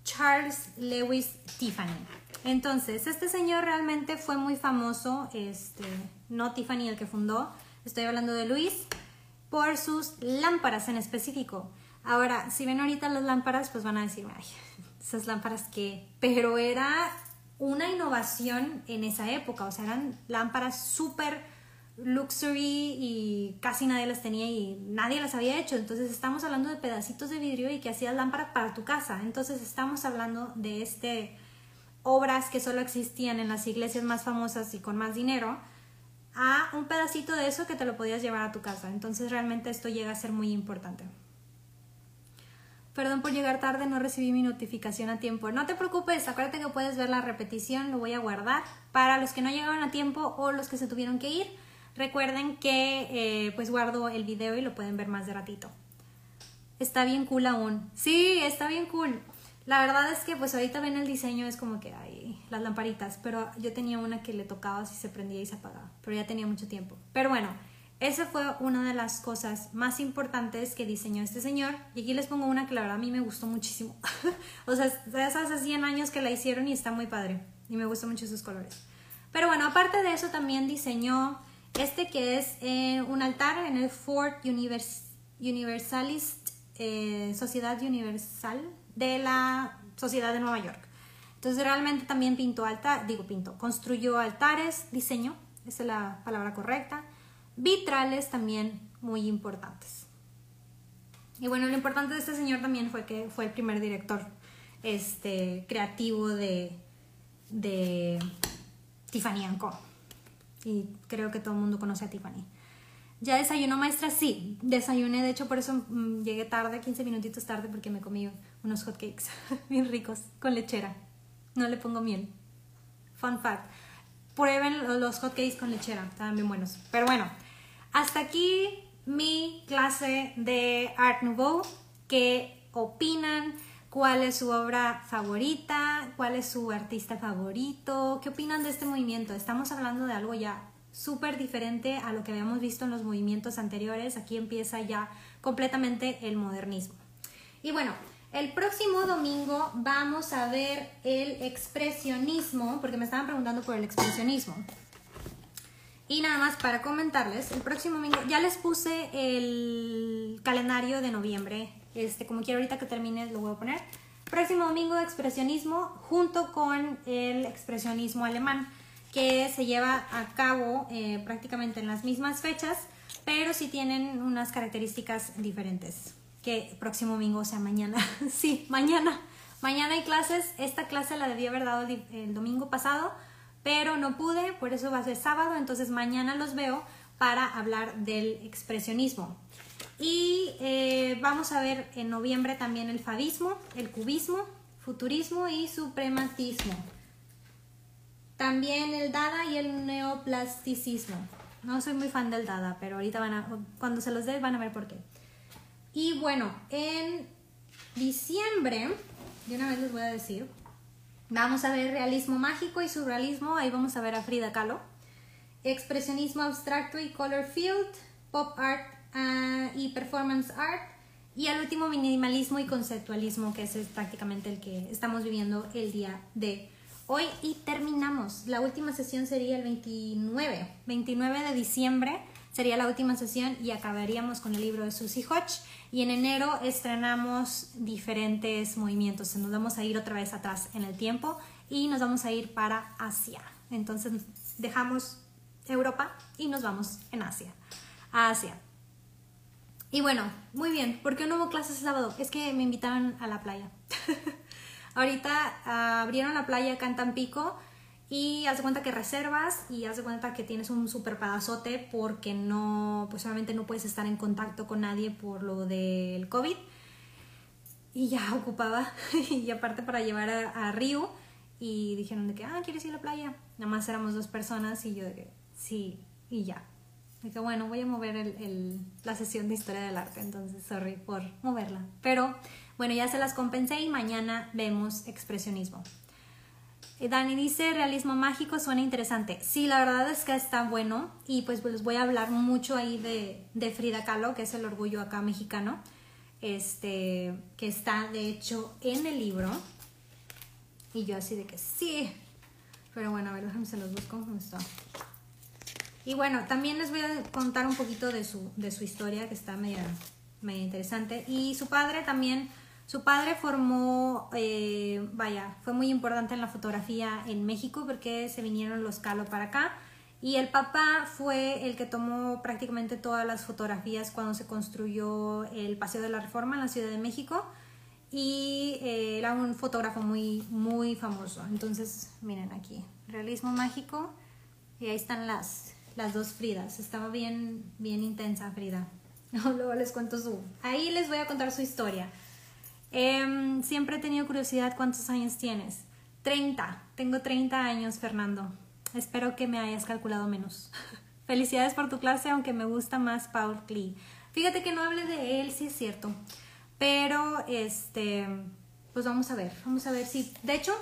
[SPEAKER 1] Charles Lewis Tiffany. Entonces, este señor realmente fue muy famoso, este, no Tiffany el que fundó, estoy hablando de Luis, por sus lámparas en específico. Ahora, si ven ahorita las lámparas, pues van a decir, ay, esas lámparas que... Pero era una innovación en esa época, o sea, eran lámparas súper luxury y casi nadie las tenía y nadie las había hecho. Entonces estamos hablando de pedacitos de vidrio y que hacías lámparas para tu casa. Entonces estamos hablando de este obras que solo existían en las iglesias más famosas y con más dinero a un pedacito de eso que te lo podías llevar a tu casa. Entonces realmente esto llega a ser muy importante. Perdón por llegar tarde, no recibí mi notificación a tiempo. No te preocupes, acuérdate que puedes ver la repetición, lo voy a guardar. Para los que no llegaron a tiempo o los que se tuvieron que ir, recuerden que eh, pues guardo el video y lo pueden ver más de ratito. Está bien cool aún. Sí, está bien cool. La verdad es que pues ahorita ven el diseño, es como que las lamparitas, pero yo tenía una que le tocaba si se prendía y se apagaba, pero ya tenía mucho tiempo. Pero bueno, esa fue una de las cosas más importantes que diseñó este señor. Y aquí les pongo una que la verdad a mí me gustó muchísimo. o sea, esas hace 100 años que la hicieron y está muy padre. Y me gustan mucho sus colores. Pero bueno, aparte de eso también diseñó este que es eh, un altar en el Fort Universalist eh, Sociedad Universal de la Sociedad de Nueva York. Entonces realmente también pintó altar, digo pintó, construyó altares, diseño, esa es la palabra correcta, vitrales también muy importantes. Y bueno, lo importante de este señor también fue que fue el primer director este, creativo de, de Tiffany Co. Y creo que todo el mundo conoce a Tiffany. ¿Ya desayunó maestra? Sí, desayuné, de hecho por eso mm, llegué tarde, 15 minutitos tarde porque me comí unos hotcakes bien ricos con lechera. No le pongo miel. Fun fact. Prueben los hotcakes con lechera, estaban bien buenos. Pero bueno, hasta aquí mi clase de Art Nouveau. ¿Qué opinan? ¿Cuál es su obra favorita? ¿Cuál es su artista favorito? ¿Qué opinan de este movimiento? Estamos hablando de algo ya súper diferente a lo que habíamos visto en los movimientos anteriores. Aquí empieza ya completamente el modernismo. Y bueno, el próximo domingo vamos a ver el expresionismo, porque me estaban preguntando por el expresionismo. Y nada más para comentarles, el próximo domingo ya les puse el calendario de noviembre. Este, como quiero ahorita que termine lo voy a poner. Próximo domingo expresionismo junto con el expresionismo alemán que se lleva a cabo eh, prácticamente en las mismas fechas, pero sí tienen unas características diferentes. Que próximo domingo, o sea, mañana. sí, mañana. Mañana hay clases. Esta clase la debía haber dado el, domingo pasado, pero no pude, por eso va a ser sábado. Entonces mañana los veo para hablar del expresionismo. Y eh, vamos a ver en noviembre también el fadismo, el cubismo, futurismo y suprematismo. También el Dada y el neoplasticismo. No soy muy fan del Dada, pero ahorita van a, cuando se los dé van a ver por qué. Y bueno, en diciembre, de una vez les voy a decir, vamos a ver realismo mágico y surrealismo. Ahí vamos a ver a Frida Kahlo. Expresionismo abstracto y color field, pop art ah, y performance art. Y al último, minimalismo y conceptualismo, que es prácticamente el que estamos viviendo el día de hoy y terminamos. La última sesión sería el 29. 29 de diciembre sería la última sesión y acabaríamos con el libro de Susie Hodge. Y en enero estrenamos diferentes movimientos. Nos vamos a ir otra vez atrás en el tiempo y nos vamos a ir para Asia. Entonces dejamos Europa y nos vamos en Asia. A Asia. Y bueno, muy bien. ¿Por qué no hubo clases el sábado? Es que me invitaron a la playa. Ahorita ah, abrieron la playa acá en Tampico y haz de cuenta que reservas y haz de cuenta que tienes un super pedazote porque no, pues obviamente no puedes estar en contacto con nadie por lo del COVID. Y ya ocupaba, y aparte para llevar a, Río, y dijeron de que, ah, ¿quieres ir a la playa? Nada más éramos dos personas y yo de que, sí, y ya. De que, bueno, voy a mover el, la sesión de historia del arte, entonces, sorry por moverla. Pero bueno, ya se las compensé y mañana vemos expresionismo. Eh, Dani dice, realismo mágico suena interesante. Sí, la verdad es que está bueno y pues, les voy a hablar mucho ahí de, Frida Kahlo, que es el orgullo acá mexicano, este, que está de hecho en el libro. Y yo así de que sí. Pero bueno, a ver, déjenme se los busco. ¿Cómo está? Y bueno, también les voy a contar un poquito de su, de su historia, que está media, media interesante. Y su padre también su padre formó, eh, vaya, fue muy importante en la fotografía en México porque se vinieron los Calo para acá. Y el papá fue el que tomó prácticamente todas las fotografías cuando se construyó el Paseo de la Reforma en la Ciudad de México. Y eh, era un fotógrafo muy, muy famoso. Entonces, miren aquí, realismo mágico. Y ahí están las, las dos Fridas. Estaba bien, bien intensa Frida. Luego les cuento su... Ahí les voy a contar su historia. Em, siempre he tenido curiosidad, ¿cuántos años tienes? 30. Tengo 30 años, Fernando. Espero que me hayas calculado menos. Felicidades por tu clase, aunque me gusta más Paul Klee. Fíjate que no hable de él, sí es cierto. Pero, este, pues vamos a ver, vamos a ver si... De hecho,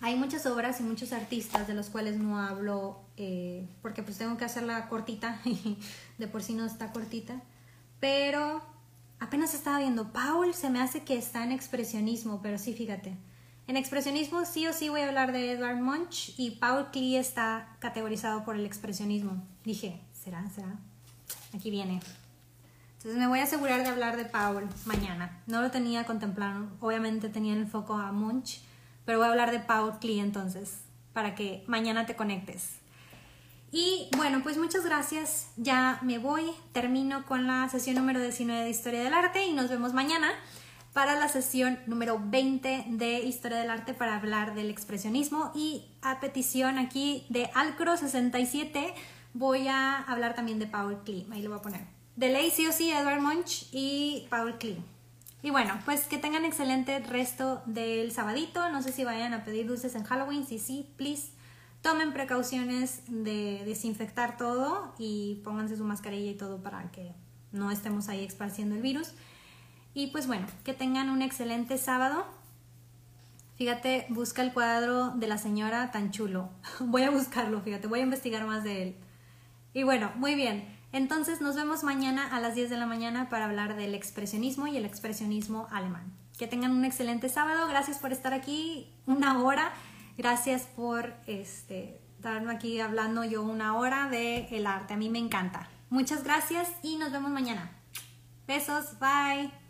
[SPEAKER 1] hay muchas obras y muchos artistas de los cuales no hablo eh, porque pues tengo que hacerla cortita y de por sí no está cortita. Pero apenas estaba viendo, Paul se me hace que está en expresionismo, pero sí, fíjate. En expresionismo sí o sí voy a hablar de Edward Munch y Paul Klee está categorizado por el expresionismo. Dije, ¿será? ¿Será? Aquí viene. Entonces me voy a asegurar de hablar de Paul mañana. No lo tenía contemplado, obviamente tenía el foco a Munch, pero voy a hablar de Paul Klee entonces, para que mañana te conectes. Y bueno, pues muchas gracias. Ya me voy. Termino con la sesión número 19 de Historia del Arte y nos vemos mañana para la sesión número 20 de Historia del Arte para hablar del expresionismo. Y a petición aquí de Alcro67 voy a hablar también de Paul Klee. Ahí lo voy a poner. De Lacey sí, Edward Munch y Paul Klee. Y bueno, pues que tengan excelente resto del sabadito. No sé si vayan a pedir dulces en Halloween. Si sí, please tomen precauciones de desinfectar todo y pónganse su mascarilla y todo para que no estemos ahí esparciendo el virus. Y pues bueno, que tengan un excelente sábado. Fíjate, busca el cuadro de la señora tan chulo. Voy a buscarlo, fíjate, voy a investigar más de él. Y bueno, muy bien. Entonces nos vemos mañana a las 10 de la mañana para hablar del expresionismo y el expresionismo alemán. Que tengan un excelente sábado. Gracias por estar aquí una hora. Gracias por este, estarme aquí hablando yo una hora de el arte. A mí me encanta. Muchas gracias y nos vemos mañana. Besos, bye.